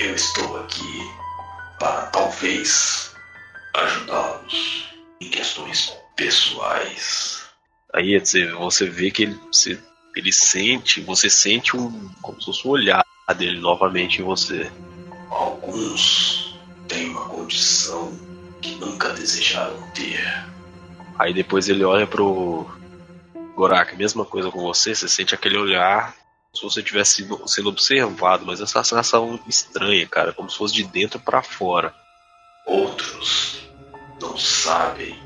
eu estou aqui para talvez ajudá-los em questões pessoais. Aí você vê que ele, você, ele sente, você sente um como se fosse um olhar dele novamente em você. Alguns têm uma condição que nunca desejaram ter. Aí depois ele olha pro Gorak, mesma coisa com você, você sente aquele olhar se você tivesse sendo observado, mas essa sensação estranha, cara, como se fosse de dentro para fora. Outros não sabem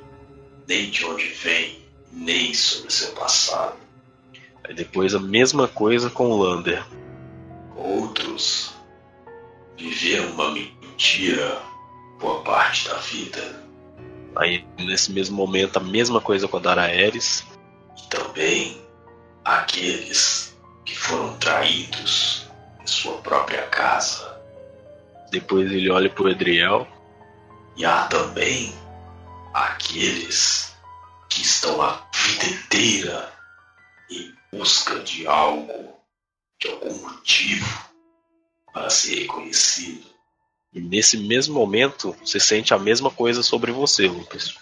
nem de onde vem, nem sobre seu passado. Aí depois a mesma coisa com o Lander. Outros viveram uma mentira boa parte da vida. Aí nesse mesmo momento a mesma coisa com a Dara Ares. E também aqueles que foram traídos em sua própria casa. Depois ele olha para o Edriel. E há também aqueles que estão a vida inteira em busca de algo, de algum motivo para ser reconhecido. E nesse mesmo momento, você sente a mesma coisa sobre você, Lucas.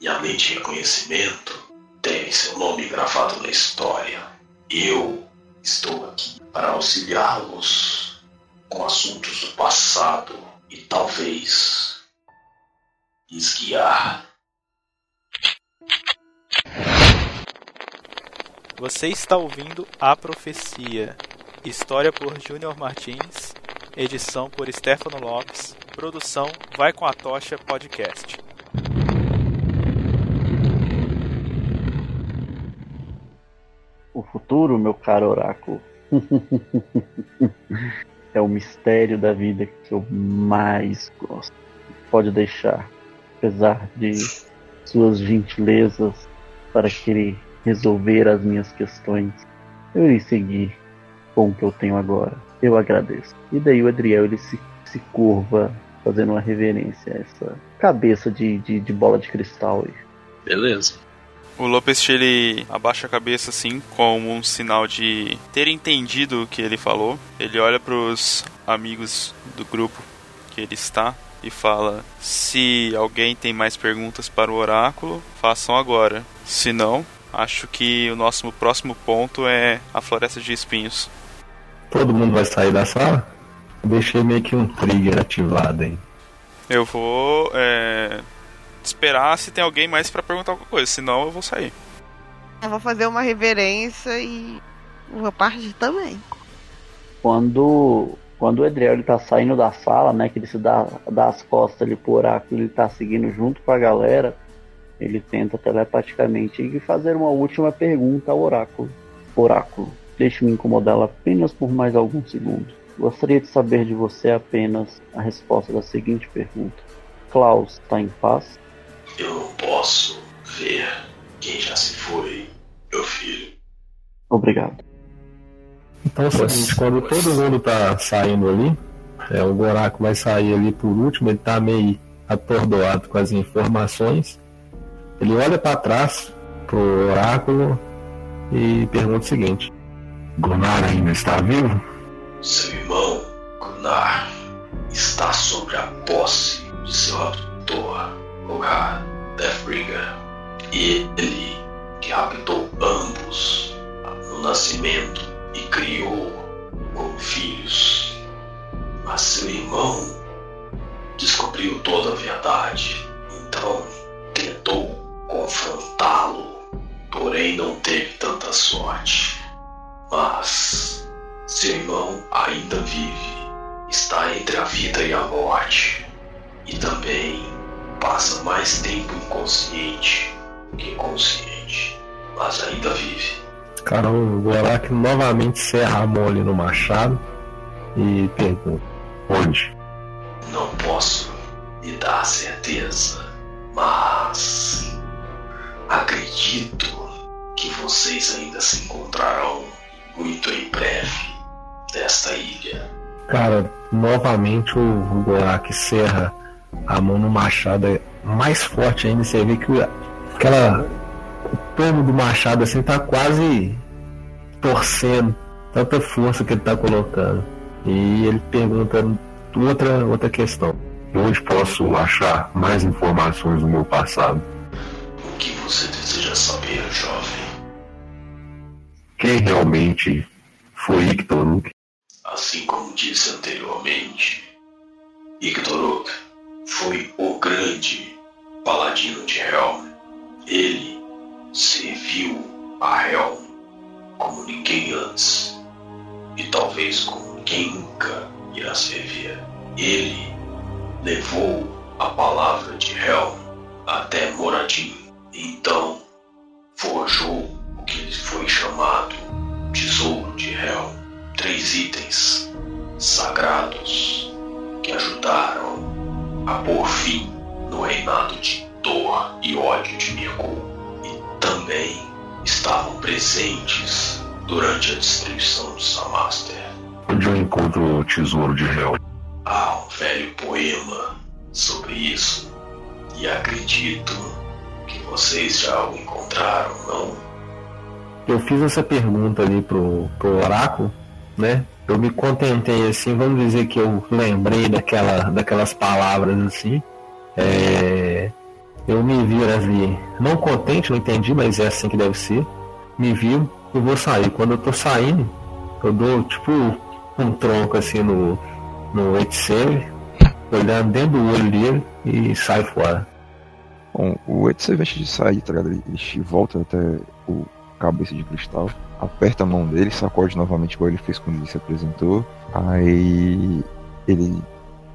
E além de reconhecimento, tem seu nome gravado na história. Eu Estou aqui para auxiliá-los com assuntos do passado e talvez lhes guiar. Você está ouvindo A Profecia, história por Júnior Martins, edição por Stefano Lopes, produção Vai com a Tocha Podcast. Futuro, meu caro oráculo, é o mistério da vida que eu mais gosto. Pode deixar, apesar de suas gentilezas para querer resolver as minhas questões, eu irei seguir com o que eu tenho agora. Eu agradeço. E daí o Adriel ele se, se curva fazendo uma reverência a essa cabeça de, de, de bola de cristal aí. Beleza. O Lopes ele abaixa a cabeça assim, como um sinal de ter entendido o que ele falou. Ele olha para os amigos do grupo que ele está e fala: Se alguém tem mais perguntas para o oráculo, façam agora. Se não, acho que o nosso próximo ponto é a Floresta de Espinhos. Todo mundo vai sair da sala? Deixei meio que um trigger ativado aí. Eu vou é, esperar se tem alguém mais para perguntar alguma coisa, senão eu vou sair. Eu vou fazer uma reverência e vou partir também. Quando quando o Edriel ele tá saindo da sala, né, que ele se dá, dá as costas ali pro oráculo, ele tá seguindo junto com a galera, ele tenta telepaticamente fazer uma última pergunta ao oráculo. Oráculo, deixe-me incomodá-la apenas por mais alguns segundos. Gostaria de saber de você apenas a resposta da seguinte pergunta. Klaus está em paz? Eu não posso ver quem já se foi, meu filho. Obrigado. Então é o seguinte, quando todo mundo tá saindo ali, é, o Goraco vai sair ali por último, ele tá meio atordoado com as informações. Ele olha para trás pro oráculo e pergunta o seguinte: Gunnar ainda está vivo? Seu irmão, Gunnar, está sobre a posse de seu abdutor, Ogar Deathbringer. E ele que raptou ambos no nascimento e criou como filhos. Mas seu irmão descobriu toda a verdade, então tentou confrontá-lo, porém não teve tanta sorte. Mas seu irmão ainda vive, está entre a vida e a morte, e também passa mais tempo inconsciente que consciente, mas ainda vive. Cara, o Gorak novamente serra a mão ali no machado e pergunta: Onde? Não posso lhe dar certeza, mas acredito que vocês ainda se encontrarão muito em breve nesta ilha. Cara, novamente o Gorak serra a mão no machado é mais forte ainda. Você vê que o, aquela, o tomo do machado assim tá quase torcendo, tanta força que ele tá colocando. E ele pergunta outra, outra questão. Onde posso achar mais informações do meu passado? O que você deseja saber, jovem? Quem realmente foi Ictoruk? Assim como disse anteriormente, Ictoruk foi o grande paladino de Helm. Ele serviu a Helm como ninguém antes e talvez como ninguém nunca irá servir. Ele levou a palavra de Helm até Moradin. Então forjou o que foi chamado Tesouro de Helm. Três itens sagrados que ajudaram a pôr fim no reinado de dor e ódio de Mirko. E também estavam presentes durante a destruição de Samaster. Onde eu encontro o tesouro de Hel? Há um velho poema sobre isso. E acredito que vocês já o encontraram, não? Eu fiz essa pergunta ali pro, pro oráculo, né? Eu me contentei assim, vamos dizer que eu lembrei daquela, daquelas palavras assim. É, eu me vi ali, não contente, não entendi, mas é assim que deve ser. Me vi, eu vou sair. Quando eu tô saindo, eu dou tipo um tronco assim no, no Etsave, olhando dentro do olho dele e sai fora. Bom, o Etsave antes de sair, tá ligado? Ele volta até o cabeça de cristal, aperta a mão dele, sacode novamente igual ele fez quando ele se apresentou. Aí ele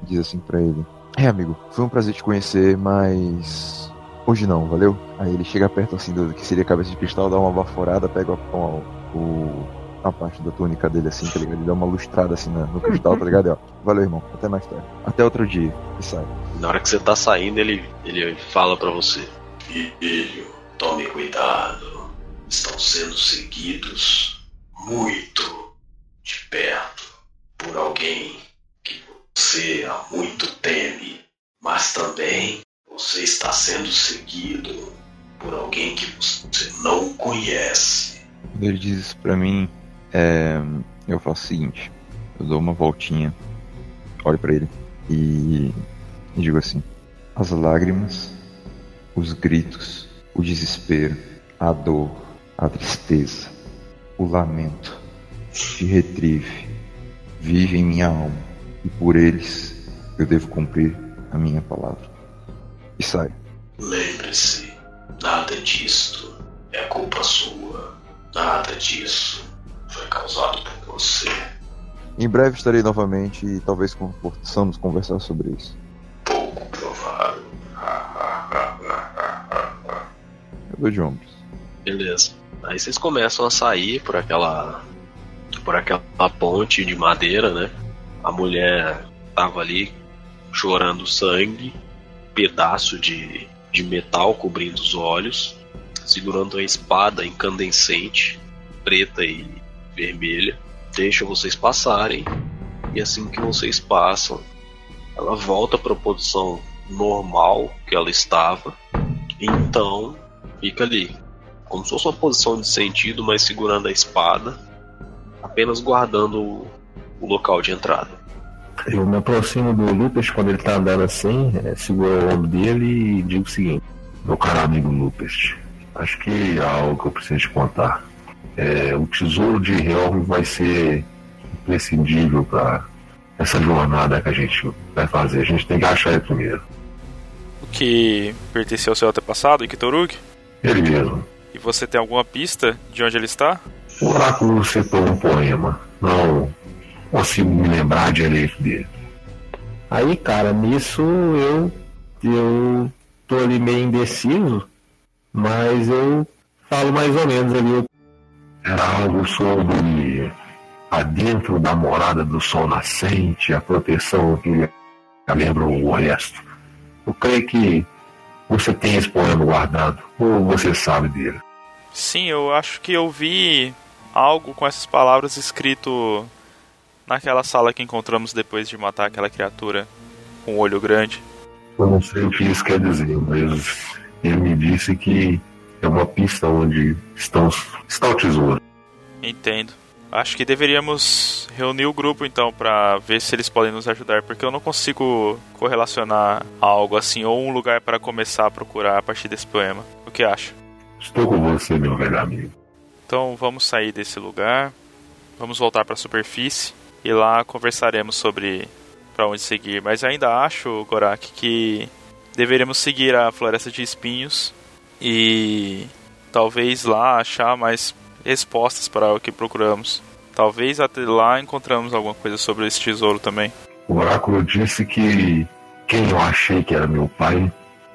diz assim para ele: É, amigo, foi um prazer te conhecer, mas hoje não, valeu? Aí ele chega perto assim do que seria a cabeça de cristal, dá uma baforada, pega o, o, a parte da túnica dele assim, tá ligado? Ele dá uma lustrada assim no, no cristal, tá ligado? E, ó, valeu, irmão, até mais tarde. Até outro dia, e sai. Na hora que você tá saindo, ele, ele fala para você: Filho, tome cuidado. Estão sendo seguidos muito de perto por alguém que você há muito teme, mas também você está sendo seguido por alguém que você não conhece. Quando ele diz isso pra mim, é, eu faço o seguinte: eu dou uma voltinha, olho para ele e, e digo assim: as lágrimas, os gritos, o desespero, a dor, a tristeza, o lamento de retrieve vive em minha alma e por eles eu devo cumprir a minha palavra. E sai. Lembre-se, nada disto é culpa sua. Nada disso foi causado por você. Em breve estarei novamente e talvez possamos conversar sobre isso. Pouco provável. Eu dou de ombros. Beleza. Aí vocês começam a sair por aquela por aquela ponte de madeira, né? A mulher tava ali chorando sangue, pedaço de, de metal cobrindo os olhos, segurando uma espada incandescente, preta e vermelha. Deixa vocês passarem e assim que vocês passam, ela volta para a posição normal que ela estava. Então fica ali, como se fosse uma posição de sentido, mas segurando a espada, apenas guardando o, o local de entrada. Eu me aproximo do Lucas quando ele tá andando assim, é, seguro o ombro dele e digo o seguinte: Meu caro amigo Lucas, acho que há algo que eu preciso te contar. É, o tesouro de Helm vai ser imprescindível para essa jornada que a gente vai fazer. A gente tem que achar ele primeiro. O que pertenceu ao seu antepassado, Ikitoruk? Ele mesmo. E você tem alguma pista de onde ele está? O oráculo citou um poema. Não consigo me lembrar direito dele. Aí, cara, nisso eu eu tô ali meio indeciso, mas eu falo mais ou menos ali. Era algo sobre adentro da morada do sol nascente, a proteção que lembra o resto. Eu creio que você tem esse poema guardado, ou você sabe dele. Sim, eu acho que eu vi algo com essas palavras escrito naquela sala que encontramos depois de matar aquela criatura com um olho grande. Eu não sei o que isso quer dizer, mas ele me disse que é uma pista onde estão, está o tesouro. Entendo. Acho que deveríamos reunir o grupo então para ver se eles podem nos ajudar, porque eu não consigo correlacionar algo assim ou um lugar para começar a procurar a partir desse poema. O que acha? Estou com você, meu velho amigo. Então vamos sair desse lugar, vamos voltar para a superfície e lá conversaremos sobre para onde seguir. Mas ainda acho, Gorak, que deveríamos seguir a floresta de espinhos e talvez lá achar mais respostas para o que procuramos. Talvez até lá encontramos alguma coisa sobre esse tesouro também. O oráculo disse que quem eu achei que era meu pai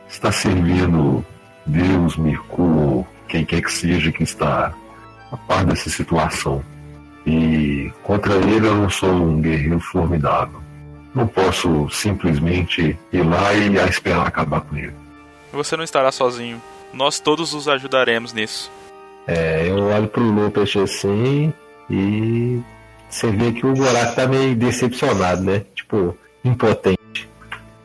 está servindo Deus, Mercúrio, quem quer que seja que está a par dessa situação. E contra ele eu não sou um guerreiro formidável. Não posso simplesmente ir lá e esperar acabar com ele. Você não estará sozinho. Nós todos os ajudaremos nisso. É, eu olho pro Lopes assim e você vê que o Gorak tá meio decepcionado, né? Tipo, impotente.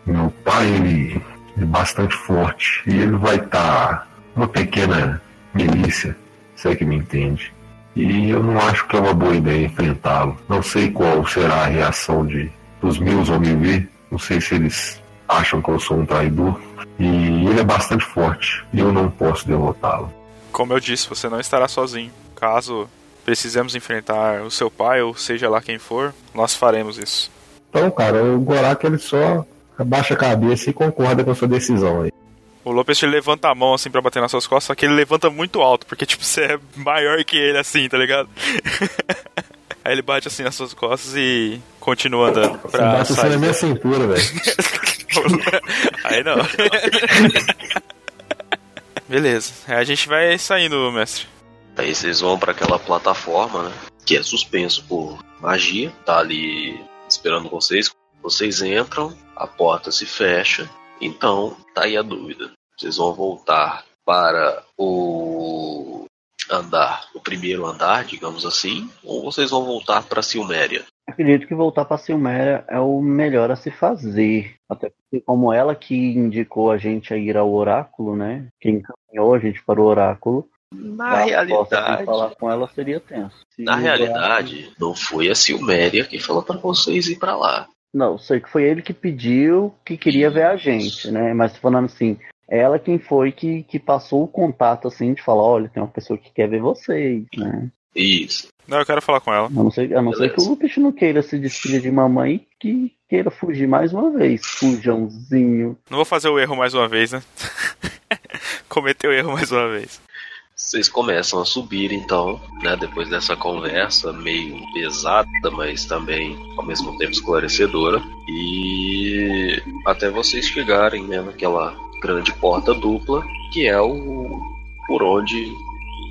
Meu pai, ele bastante forte e ele vai estar tá uma pequena milícia, se é que me entende. E eu não acho que é uma boa ideia enfrentá-lo. Não sei qual será a reação de, dos meus ao me ver. Não sei se eles acham que eu sou um traidor. E ele é bastante forte e eu não posso derrotá-lo. Como eu disse, você não estará sozinho. Caso precisemos enfrentar o seu pai, ou seja lá quem for, nós faremos isso. Então, cara, o Gorak ele só abaixa a cabeça e concorda com a sua decisão aí. O Lopes ele levanta a mão assim para bater nas suas costas, só que ele levanta muito alto, porque tipo, você é maior que ele assim, tá ligado? Aí ele bate assim nas suas costas e continua andando pra você bate assim na minha cintura, velho. Aí não. Beleza. A gente vai saindo, mestre. Aí vocês vão para aquela plataforma, né? Que é suspenso por magia. Tá ali esperando vocês. Vocês entram, a porta se fecha. Então, tá aí a dúvida. Vocês vão voltar para o andar, o primeiro andar, digamos assim, ou vocês vão voltar para Silméria? Acredito que voltar para Silméria é o melhor a se fazer. Até porque, como ela que indicou a gente a ir ao oráculo, né? Quem encaminhou a gente para o oráculo. Na realidade. falar com ela seria tenso. Se na realidade, não foi a Silméria que falou para vocês ir para lá. Não, sei que foi ele que pediu que queria ver a gente, né? Mas falando assim, ela quem foi que, que passou o contato, assim, de falar, olha, tem uma pessoa que quer ver vocês, né? Isso. Não, eu quero falar com ela. A não ser, a não ser que o Lupus não queira se despedir de mamãe e que queira fugir mais uma vez, fujãozinho. Não vou fazer o erro mais uma vez, né? Cometeu o erro mais uma vez. Vocês começam a subir então, né? Depois dessa conversa meio pesada, mas também ao mesmo tempo esclarecedora. E até vocês chegarem né, naquela grande porta dupla, que é o por onde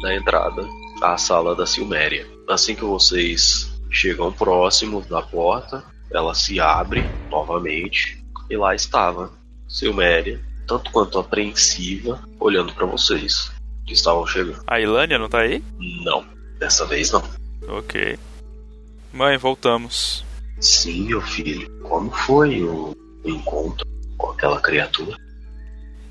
da entrada à sala da Silméria. Assim que vocês chegam próximo da porta, ela se abre novamente e lá estava Silméria, tanto quanto apreensiva, olhando para vocês que estavam chegando. A Ilânia não tá aí? Não, dessa vez não. Ok. Mãe, voltamos. Sim, meu filho. Como foi o encontro com aquela criatura?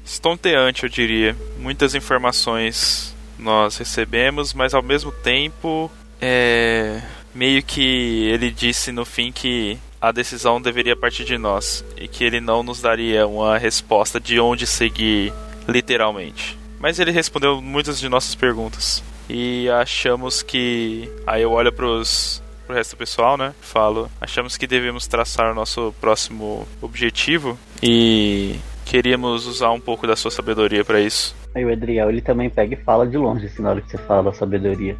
estonteante, eu diria. Muitas informações nós recebemos, mas ao mesmo tempo, é meio que ele disse no fim que a decisão deveria partir de nós e que ele não nos daria uma resposta de onde seguir, literalmente. Mas ele respondeu muitas de nossas perguntas e achamos que aí eu olho pros pro resto do pessoal, né? Falo, achamos que devemos traçar o nosso próximo objetivo e queríamos usar um pouco da sua sabedoria para isso. Aí o Edriel ele também pega e fala de longe, assim, na hora que você fala da sabedoria.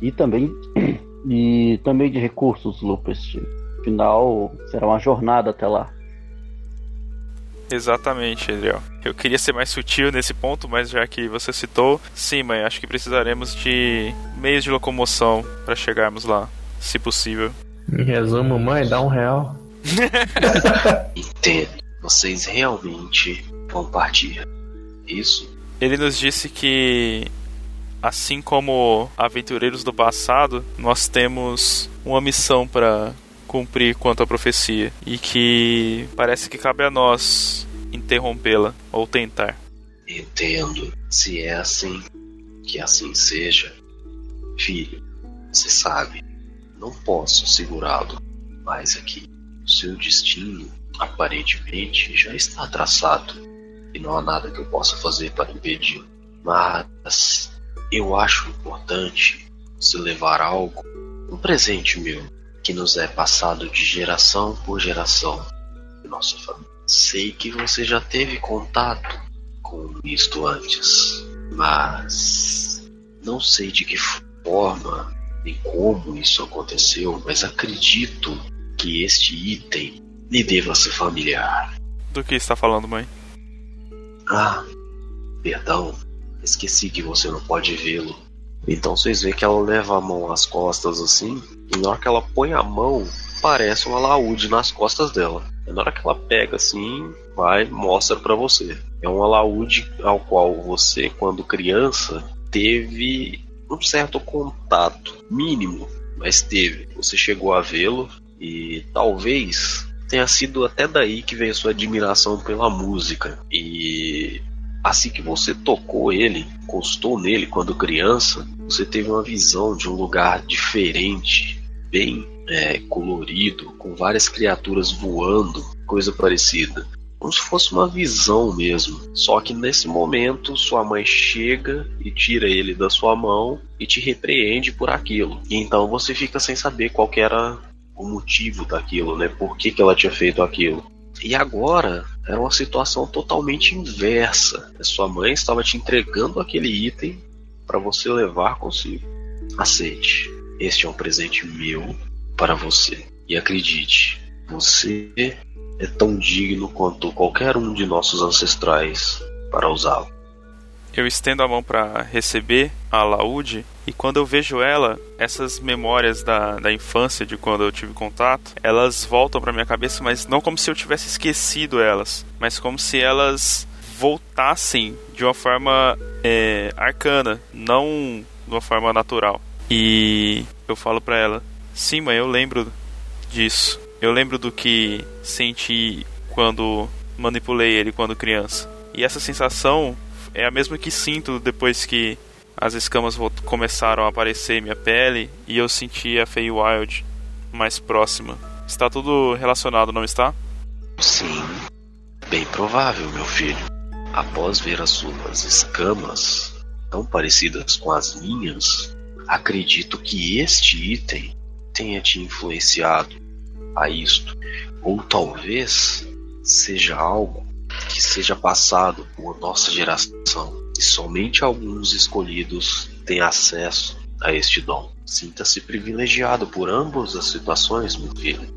E também e também de recursos, Lupus. Afinal, será uma jornada até lá. Exatamente, Edriel. Eu queria ser mais sutil nesse ponto, mas já que você citou, sim, mãe, acho que precisaremos de meios de locomoção para chegarmos lá, se possível. Em resumo, mãe, dá um real. Entendo vocês realmente vão partir. Isso? Ele nos disse que, assim como aventureiros do passado, nós temos uma missão para cumprir quanto à profecia e que parece que cabe a nós interrompê-la ou tentar. Entendo. Se é assim, que assim seja. Filho, você sabe, não posso segurá-lo mais aqui. O seu destino, aparentemente, já está traçado e não há nada que eu possa fazer para impedi-lo. Mas eu acho importante se levar algo, um presente meu, que nos é passado de geração por geração de nossa família. Sei que você já teve contato com isto antes, mas não sei de que forma nem como isso aconteceu, mas acredito que este item lhe deva ser familiar. Do que está falando, mãe? Ah, perdão, esqueci que você não pode vê-lo. Então vocês veem que ela leva a mão às costas assim, e na hora que ela põe a mão, parece um alaúde nas costas dela. E na hora que ela pega assim, vai, mostra para você. É um alaúde ao qual você, quando criança, teve um certo contato mínimo, mas teve. Você chegou a vê-lo e talvez tenha sido até daí que veio sua admiração pela música. E assim que você tocou ele, encostou nele quando criança, você teve uma visão de um lugar diferente, bem é, colorido, com várias criaturas voando, coisa parecida. Como se fosse uma visão mesmo. Só que nesse momento, sua mãe chega e tira ele da sua mão e te repreende por aquilo. E então você fica sem saber qual era o motivo daquilo, né? Por que, que ela tinha feito aquilo. E agora era uma situação totalmente inversa. Sua mãe estava te entregando aquele item para você levar consigo. Aceite. Este é um presente meu para você. E acredite, você é tão digno quanto qualquer um de nossos ancestrais para usá-lo. Eu estendo a mão para receber a alaúde e quando eu vejo ela, essas memórias da, da infância, de quando eu tive contato, elas voltam para minha cabeça, mas não como se eu tivesse esquecido elas, mas como se elas voltassem de uma forma é, arcana, não de uma forma natural. E eu falo para ela: Sim, mãe, eu lembro disso. Eu lembro do que senti quando manipulei ele quando criança. E essa sensação é a mesma que sinto depois que as escamas começaram a aparecer em minha pele e eu senti a Feywild mais próxima. Está tudo relacionado, não está? Sim, bem provável, meu filho. Após ver as suas escamas tão parecidas com as minhas, acredito que este item tenha te influenciado a isto. Ou talvez seja algo que seja passado por nossa geração e somente alguns escolhidos têm acesso a este dom. Sinta-se privilegiado por ambas as situações, meu filho.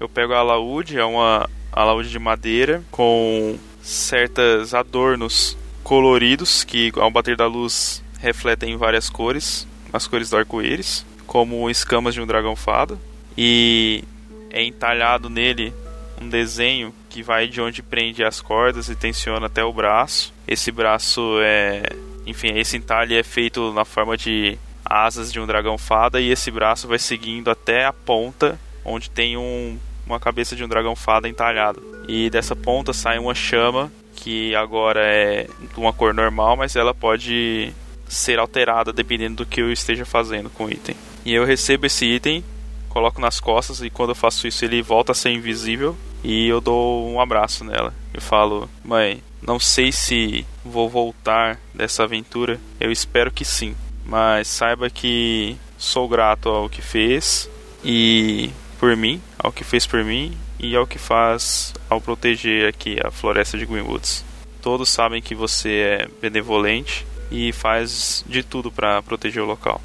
Eu pego a alaúde, é uma alaúde de madeira com certos adornos coloridos que ao bater da luz refletem várias cores, as cores do arco-íris, como escamas de um dragão fado, e é entalhado nele um desenho que vai de onde prende as cordas e tensiona até o braço. Esse braço é, enfim, esse entalhe é feito na forma de asas de um dragão fada e esse braço vai seguindo até a ponta onde tem um, uma cabeça de um dragão fada entalhada. E dessa ponta sai uma chama que agora é de uma cor normal, mas ela pode ser alterada dependendo do que eu esteja fazendo com o item. E eu recebo esse item, coloco nas costas e quando eu faço isso ele volta a ser invisível e eu dou um abraço nela. Eu falo: "Mãe, não sei se vou voltar dessa aventura. Eu espero que sim, mas saiba que sou grato ao que fez e por mim, ao que fez por mim e ao que faz ao proteger aqui a floresta de Greenwoods. Todos sabem que você é benevolente e faz de tudo para proteger o local.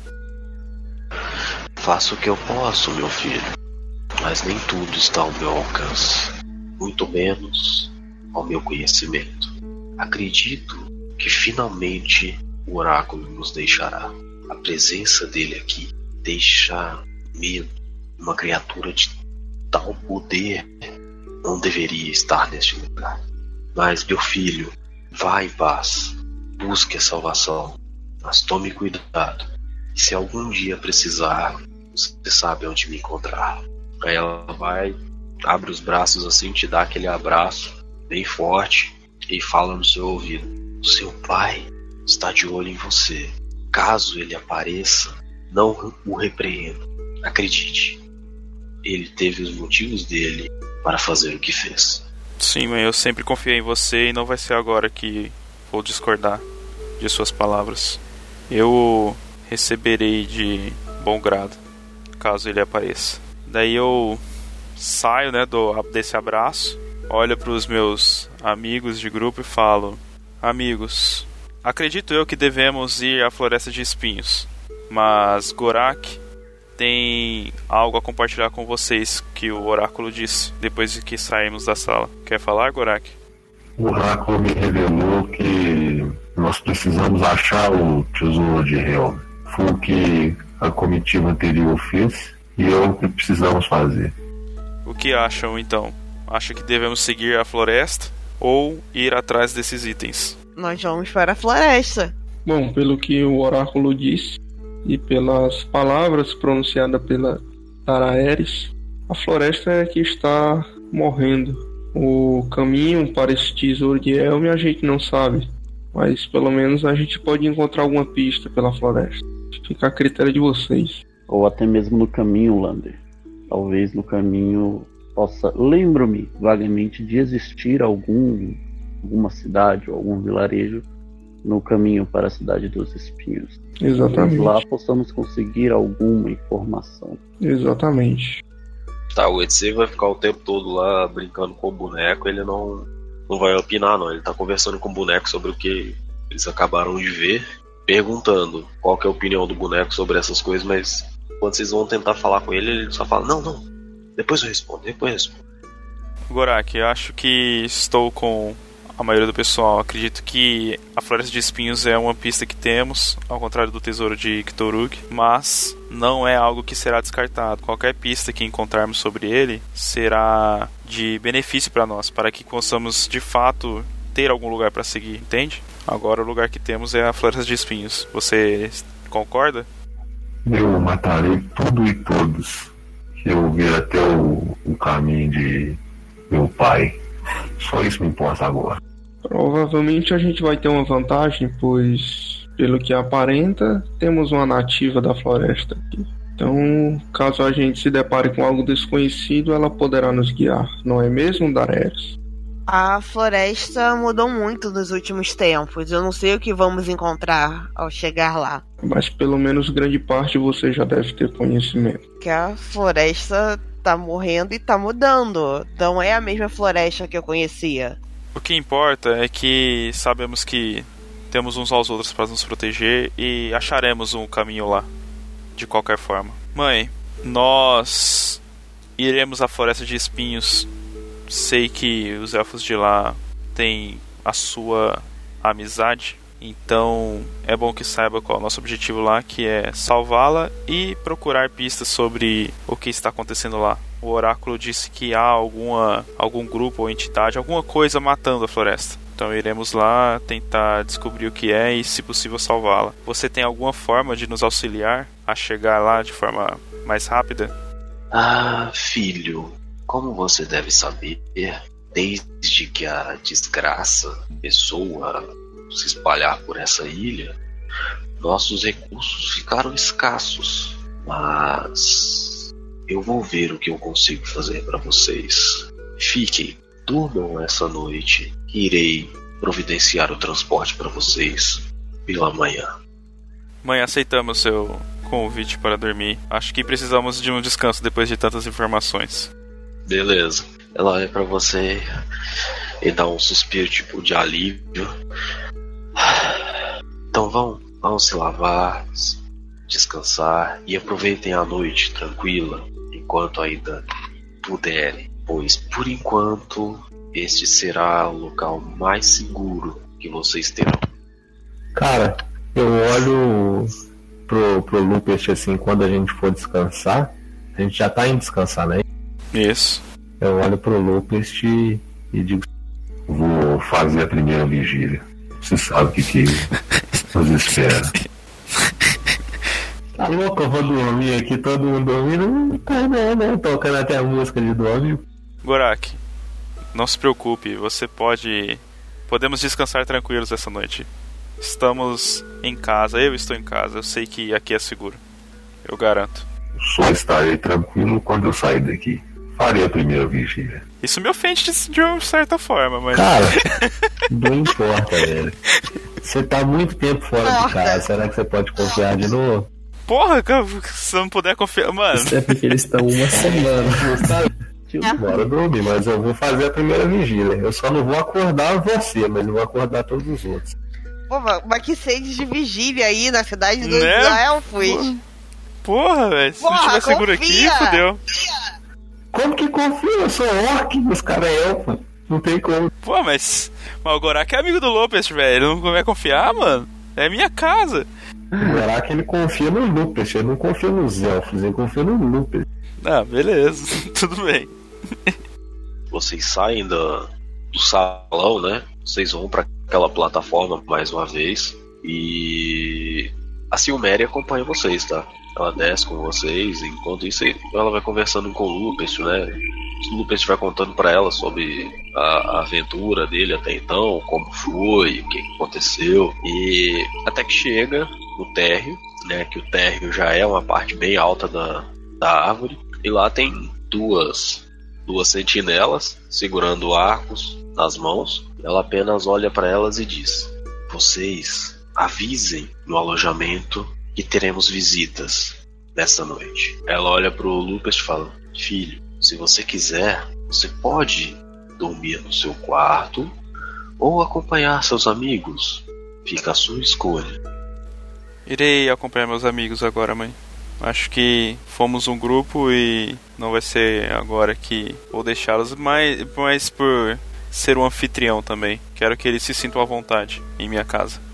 Faço o que eu posso, meu filho, mas nem tudo está ao meu alcance, muito menos ao meu conhecimento. Acredito que finalmente o oráculo nos deixará. A presença dele aqui deixa medo. Uma criatura de tal poder não deveria estar neste lugar. Mas, meu filho, vá em paz, busque a salvação, mas tome cuidado. E se algum dia precisar, você sabe onde me encontrar. Aí ela vai, abre os braços assim, te dá aquele abraço bem forte e fala no seu ouvido: Seu pai está de olho em você. Caso ele apareça, não o repreenda. acredite, ele teve os motivos dele para fazer o que fez. Sim, mãe, eu sempre confiei em você e não vai ser agora que vou discordar de suas palavras. Eu receberei de bom grado, caso ele apareça. Daí eu saio, né, do, desse abraço, olho para os meus amigos de grupo e falo: Amigos, acredito eu que devemos ir à Floresta de Espinhos, mas Gorak tem algo a compartilhar com vocês que o oráculo disse depois de que saímos da sala. Quer falar, Gorak? O oráculo me revelou que nós precisamos achar o tesouro de Helm. Foi o que a comitiva anterior fez e é o que precisamos fazer. O que acham então? Acha que devemos seguir a floresta ou ir atrás desses itens? Nós vamos para a floresta. Bom, pelo que o oráculo disse e pelas palavras pronunciadas pela Taraeris, a floresta é que está morrendo. O caminho para esse tesouro de Elme a gente não sabe, mas pelo menos a gente pode encontrar alguma pista pela floresta. Fica a critério de vocês. Ou até mesmo no caminho, Lander. Talvez no caminho possa. Lembro-me vagamente de existir algum, alguma cidade ou algum vilarejo no caminho para a cidade dos espinhos. Exatamente. Lá possamos conseguir alguma informação. Exatamente. Tá, o Etsy vai ficar o tempo todo lá brincando com o boneco, ele não, não vai opinar não, ele tá conversando com o boneco sobre o que eles acabaram de ver, perguntando qual que é a opinião do boneco sobre essas coisas, mas quando vocês vão tentar falar com ele, ele só fala, não, não, depois eu respondo, depois eu respondo. Gorak, acho que estou com a maioria do pessoal. Acredito que a Floresta de Espinhos é uma pista que temos, ao contrário do Tesouro de Ktoruk, mas não é algo que será descartado. Qualquer pista que encontrarmos sobre ele será de benefício para nós, para que possamos de fato ter algum lugar para seguir, entende? Agora o lugar que temos é a Floresta de Espinhos. Você concorda? Eu matarei tudo e todos que eu ver até o, o caminho de meu pai. Só isso me importa agora. Provavelmente a gente vai ter uma vantagem, pois, pelo que aparenta, temos uma nativa da floresta aqui. Então, caso a gente se depare com algo desconhecido, ela poderá nos guiar, não é mesmo, Daenerys? A floresta mudou muito nos últimos tempos. Eu não sei o que vamos encontrar ao chegar lá. Mas pelo menos grande parte você já deve ter conhecimento. Que a floresta tá morrendo e tá mudando. Não é a mesma floresta que eu conhecia. O que importa é que sabemos que temos uns aos outros para nos proteger e acharemos um caminho lá, de qualquer forma. Mãe, nós iremos à Floresta de Espinhos. Sei que os elfos de lá têm a sua amizade, então é bom que saiba qual é o nosso objetivo lá, que é salvá-la e procurar pistas sobre o que está acontecendo lá. O oráculo disse que há alguma, algum grupo ou entidade, alguma coisa matando a floresta. Então iremos lá tentar descobrir o que é e, se possível, salvá-la. Você tem alguma forma de nos auxiliar a chegar lá de forma mais rápida? Ah, filho, como você deve saber, desde que a desgraça pessoa se espalhar por essa ilha, nossos recursos ficaram escassos. Mas eu vou ver o que eu consigo fazer para vocês. Fiquem, durmam essa noite. Irei providenciar o transporte para vocês pela manhã. Mãe, aceitamos seu convite para dormir. Acho que precisamos de um descanso depois de tantas informações. Beleza. Ela olha para você e dá um suspiro tipo de alívio. Então vão, vão se lavar, descansar e aproveitem a noite tranquila enquanto ainda puderem, pois por enquanto este será o local mais seguro que vocês terão. Cara, eu olho pro, pro Lupest assim quando a gente for descansar. A gente já tá indo descansar, né? Isso. Eu olho pro Lupest e, e digo: Vou fazer a primeira vigília. Você sabe o que, que nos espera. Tá louco, eu vou dormir aqui, todo mundo dormindo. Tá, né, né? Tocando até a música de dormir. Gorak, não se preocupe, você pode. Podemos descansar tranquilos essa noite. Estamos em casa, eu estou em casa, eu sei que aqui é seguro. Eu garanto. só estarei tranquilo quando eu sair daqui. Farei a primeira vigília. Isso me ofende de, de uma certa forma, mas. Cara, não importa, velho. Você tá muito tempo fora de casa, será que você pode confiar de novo? Porra, se eu não puder confiar. Mano, Isso é porque eles estão uma semana. Bora dormir, mas eu vou fazer a primeira vigília. Eu só não vou acordar você, mas eu vou acordar todos os outros. Pô, mas que sede de vigília aí na cidade dos Né? elfos. porra, velho. Se não Porra, tiver seguro aqui, confia. Como que confia? Eu sou orc, os caras é elfa. Não tem como. Pô, mas. Mas o Gorak é amigo do Lopes, velho. Não vai confiar, mano? É minha casa. O Gorak ele confia no Lupus, ele não confia nos elfos, ele confia no Lupus. Ah, beleza. Tudo bem. Vocês saem da, do salão, né? Vocês vão para aquela plataforma mais uma vez. E a Silméria acompanha vocês, tá? Ela desce com vocês. Enquanto isso, ela vai conversando com o Lupus, né? O Lupus vai contando para ela sobre a, a aventura dele até então, como foi, o que aconteceu. E até que chega no térreo, né? Que o térreo já é uma parte bem alta da, da árvore. E lá tem duas duas sentinelas segurando arcos nas mãos. Ela apenas olha para elas e diz: Vocês avisem no alojamento que teremos visitas nessa noite. Ela olha pro Lucas e fala: Filho, se você quiser, você pode dormir no seu quarto ou acompanhar seus amigos. Fica a sua escolha. Irei acompanhar meus amigos agora, mãe. Acho que fomos um grupo e não vai ser agora que vou deixá-los, mas, mas por ser um anfitrião também. Quero que eles se sintam à vontade em minha casa.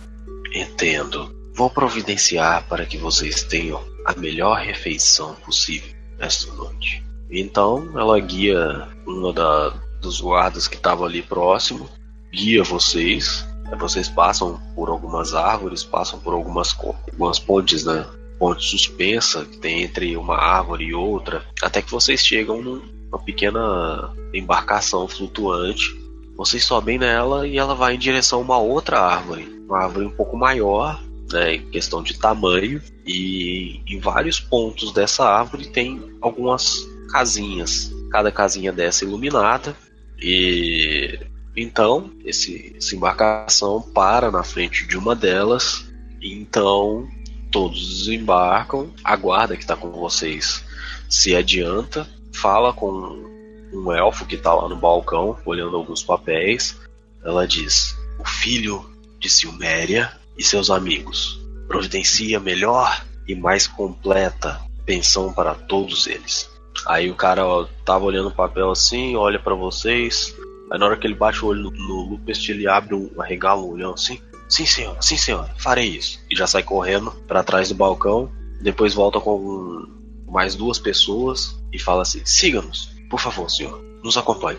Entendo. Vou providenciar para que vocês tenham a melhor refeição possível nesta noite. Então ela guia uma da, dos guardas que estava ali próximo, guia vocês. Aí Vocês passam por algumas árvores, passam por algumas, algumas pontes, né? Ponte suspensa que tem entre uma árvore e outra, até que vocês chegam numa pequena embarcação flutuante vocês sobem nela e ela vai em direção a uma outra árvore, uma árvore um pouco maior, né, em questão de tamanho, e em vários pontos dessa árvore tem algumas casinhas, cada casinha dessa iluminada, e então esse, essa embarcação para na frente de uma delas, então todos desembarcam, a guarda que está com vocês. Se adianta, fala com um elfo que tá lá no balcão olhando alguns papéis. Ela diz: O filho de Silméria e seus amigos providencia melhor e mais completa pensão para todos eles. Aí o cara ó, tava olhando o papel assim, olha para vocês. Aí na hora que ele bate o olho no, no Lupest, ele abre um arregala um olhão assim. Sim, senhora, sim, senhora, farei isso. E já sai correndo para trás do balcão. Depois volta com mais duas pessoas e fala assim: siga-nos. Por favor, senhor, nos acompanhe.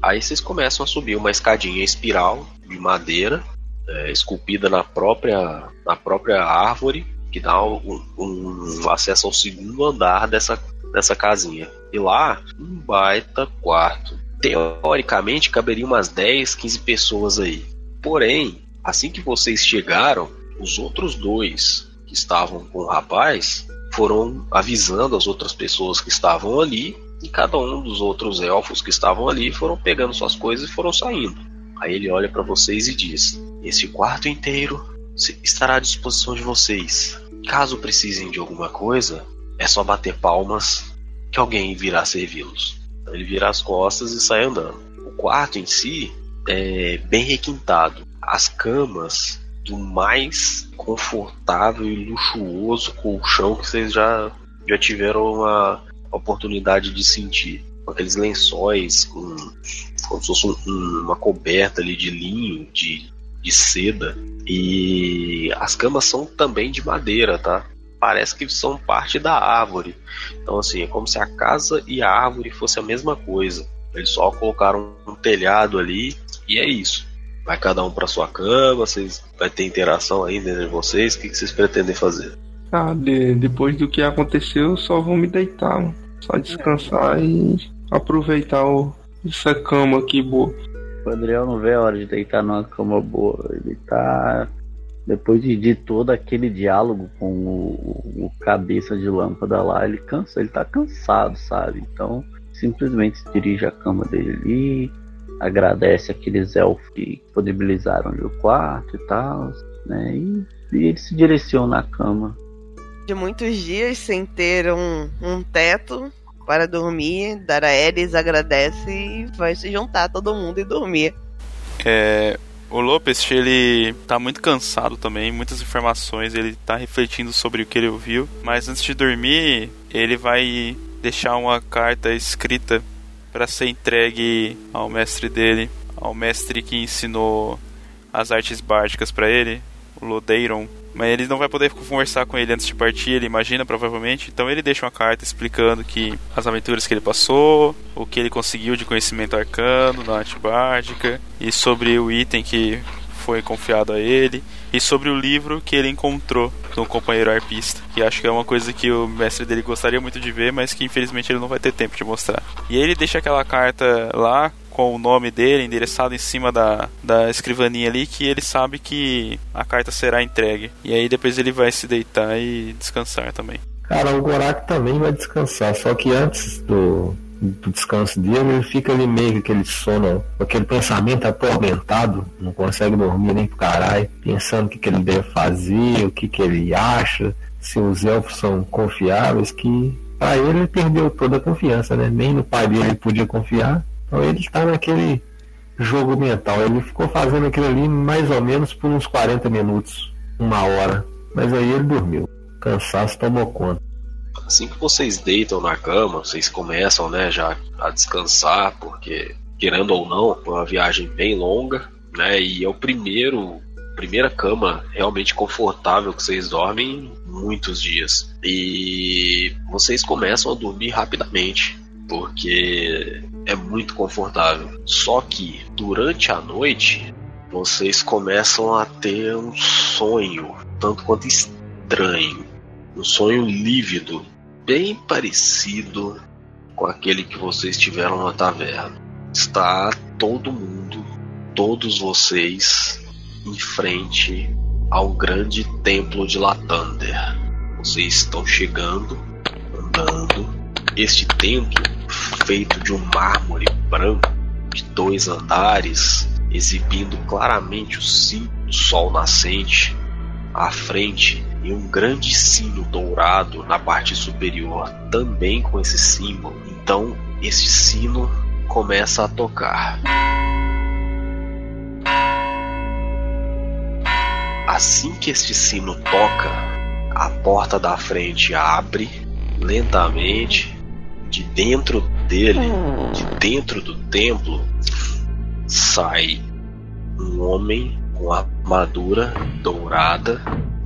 Aí vocês começam a subir uma escadinha espiral de madeira, é, esculpida na própria, na própria árvore, que dá um, um acesso ao segundo andar dessa, dessa casinha. E lá, um baita quarto. Teoricamente, caberia umas 10, 15 pessoas aí. Porém, assim que vocês chegaram, os outros dois que estavam com o rapaz foram avisando as outras pessoas que estavam ali e cada um dos outros elfos que estavam ali foram pegando suas coisas e foram saindo. Aí ele olha para vocês e diz: Esse quarto inteiro estará à disposição de vocês. Caso precisem de alguma coisa, é só bater palmas que alguém virá servi-los. Então ele vira as costas e sai andando. O quarto em si é bem requintado. As camas do mais confortável e luxuoso colchão que vocês já, já tiveram uma oportunidade de sentir. Com aqueles lençóis, com, como se fosse um- um- uma coberta ali de linho, de, de seda. E as camas são também de madeira, tá? Parece que são parte da árvore. Então, assim, é como se a casa e a árvore fosse a mesma coisa. Eles só colocaram um telhado ali e é isso. Vai cada um para sua cama, vocês vai ter interação aí entre vocês. O que, que vocês pretendem fazer? Ah, de- depois do que aconteceu, só vou me deitar, mano. Só descansar e aproveitar o, essa cama aqui boa. O Adriel não vê a hora de deitar numa cama boa. Ele tá depois de, de todo aquele diálogo com o, o, cabeça de lâmpada lá, ele cansa, ele tá cansado, sabe? Então simplesmente se dirige à cama dele ali, agradece aqueles elfos que disponibilizaram o quarto e tal, né? E, e ele se direciona à cama. De muitos dias sem ter um, um teto para dormir, Daraelis agradece e vai se juntar todo mundo e dormir. É, o Lopes, ele tá muito cansado também, muitas informações, ele tá refletindo sobre o que ele ouviu, mas antes de dormir, ele vai deixar uma carta escrita para ser entregue ao mestre dele, ao mestre que ensinou as artes bárdicas para ele, o Lodeiron. Mas ele não vai poder conversar com ele antes de partir, ele imagina provavelmente. Então ele deixa uma carta explicando que as aventuras que ele passou, o que ele conseguiu de conhecimento arcano na arte bárdica e sobre o item que foi confiado a ele e sobre o livro que ele encontrou no companheiro arpista, que acho que é uma coisa que o mestre dele gostaria muito de ver, mas que infelizmente ele não vai ter tempo de mostrar. E aí ele deixa aquela carta lá com o nome dele endereçado em cima da, da escrivaninha ali, que ele sabe que a carta será entregue. E aí depois ele vai se deitar e descansar também. Cara, o Gorak também vai descansar, só que antes do, do descanso dele, ele fica ali meio que aquele sono, aquele pensamento atormentado, não consegue dormir nem pro caralho, pensando o que, que ele deve fazer, o que, que ele acha, se os elfos são confiáveis, que para ele ele perdeu toda a confiança, né? Nem no pai dele ele podia confiar, então ele está naquele jogo mental. Ele ficou fazendo aquilo ali mais ou menos por uns 40 minutos, uma hora, mas aí ele dormiu. cansaço tomou conta assim que vocês deitam na cama, vocês começam, né, já a descansar, porque querendo ou não, foi uma viagem bem longa, né, e é o primeiro primeira cama realmente confortável que vocês dormem muitos dias. E vocês começam a dormir rapidamente, porque é muito confortável. Só que durante a noite vocês começam a ter um sonho tanto quanto estranho, um sonho lívido bem parecido com aquele que vocês tiveram na taverna. Está todo mundo, todos vocês, em frente ao grande templo de Latander. Vocês estão chegando, andando. Este templo, feito de um mármore branco, de dois andares, exibindo claramente o símbolo do sol nascente, à frente e um grande sino dourado na parte superior, também com esse símbolo. Então, esse sino começa a tocar. Assim que este sino toca, a porta da frente abre lentamente. De dentro dele, de dentro do templo, sai um homem com armadura dourada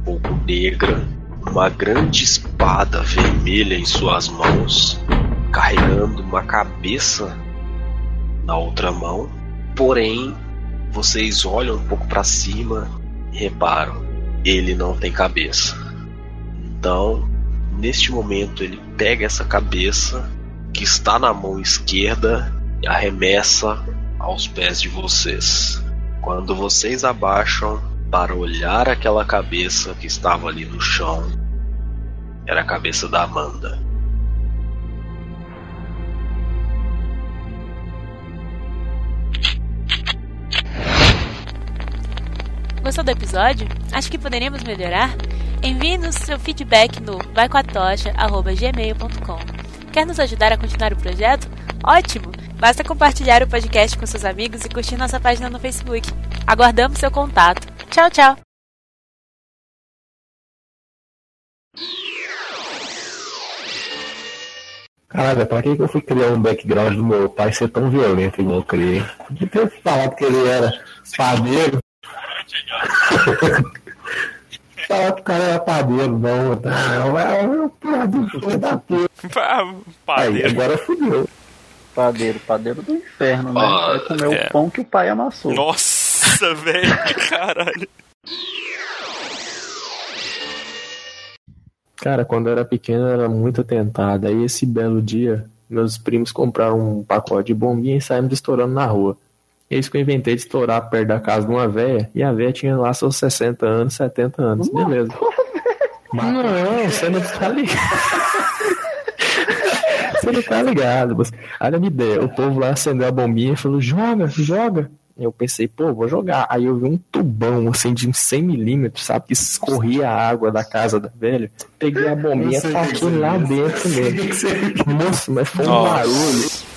pouco negra, uma grande espada vermelha em suas mãos, carregando uma cabeça na outra mão. Porém, vocês olham um pouco para cima e reparam, ele não tem cabeça. Então, neste momento, ele pega essa cabeça que está na mão esquerda e arremessa aos pés de vocês. Quando vocês abaixam, para olhar aquela cabeça que estava ali no chão. Era a cabeça da Amanda. Gostou do episódio? Acho que poderíamos melhorar? Envie-nos seu feedback no vaicoatocha.gmail.com Quer nos ajudar a continuar o projeto? Ótimo! Basta compartilhar o podcast com seus amigos e curtir nossa página no Facebook. Aguardamos seu contato. Tchau, tchau. Caralho, pra que eu fui criar um background do meu pai ser tão violento igual eu criei? Podia ter falado que ele era padeiro. Falar que o cara era padeiro, não. Não, é o padeiro da puta. Padeiro. Aí, agora fudeu. Padeiro, padeiro do inferno, né? Ah, Vai comer é. o pão que o pai amassou. Nossa, velho, caralho. Cara, quando eu era pequeno eu era muito tentado. Aí esse belo dia, meus primos compraram um pacote de bombinha e saímos estourando na rua. É isso que eu inventei de estourar perto da casa de uma véia, e a véia tinha lá seus 60 anos, 70 anos. Beleza. Não, você não tá ligado. Você não tá ligado. Mas... Olha a minha ideia. O povo lá acendeu a bombinha e falou: joga, joga. Eu pensei, pô, vou jogar. Aí eu vi um tubão, assim, de uns 100 milímetros, sabe? Que escorria a água da casa da velha. Peguei a bombinha e taquei lá dentro mesmo. Moço, mas foi um Nossa. barulho.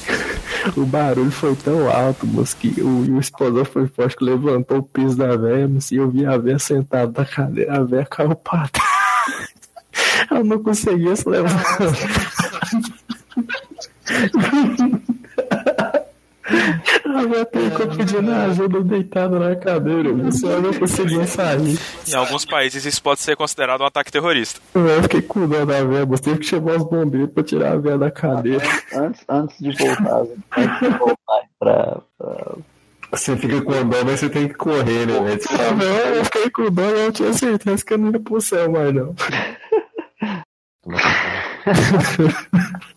O barulho foi tão alto, moço, que o, o foi forte que levantou o piso da velha, moço, e eu vi a velha sentada na cadeira, a velha caiu pra. Ela não conseguia se levantar. A velha ficou pedindo ajuda deitada na cadeira, ela não conseguia sair. Em alguns países isso pode ser considerado um ataque terrorista. Eu fiquei com dó da velha, moço, teve que chamar os bombeiros pra tirar a velha da cadeira. Antes, antes de voltar, antes de voltar pra, pra- Você fica com dó, mas você tem que correr, né? Ah, velho, eu fiquei com dó e eu tinha certeza que eu não ia pro céu mais, não.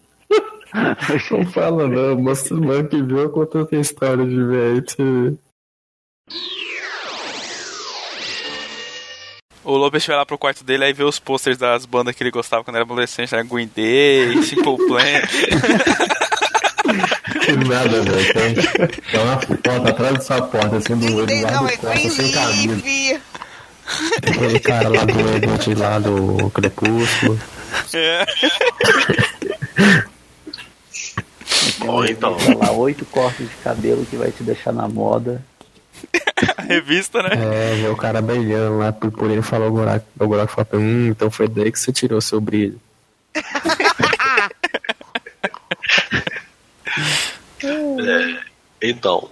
Não fala não, mostra o mano que viu contando a história de velho. O Lopes vai lá pro quarto dele aí vê os posters das bandas que ele gostava quando era adolescente, né? Green Day, Simple Plan. Nada, velho. Tem, uma foto atrás dessa porta, assim, do olho do é sem camisa. Aquele cara lá do Edward lá do Crepúsculo. É. Então. lá, oito cortes de cabelo que vai te deixar na moda. A revista, né? É, o cara brilhando lá, por, por ele falou o Goraco. O Goraco falou pra hum, então foi daí que você tirou seu brilho. É, então,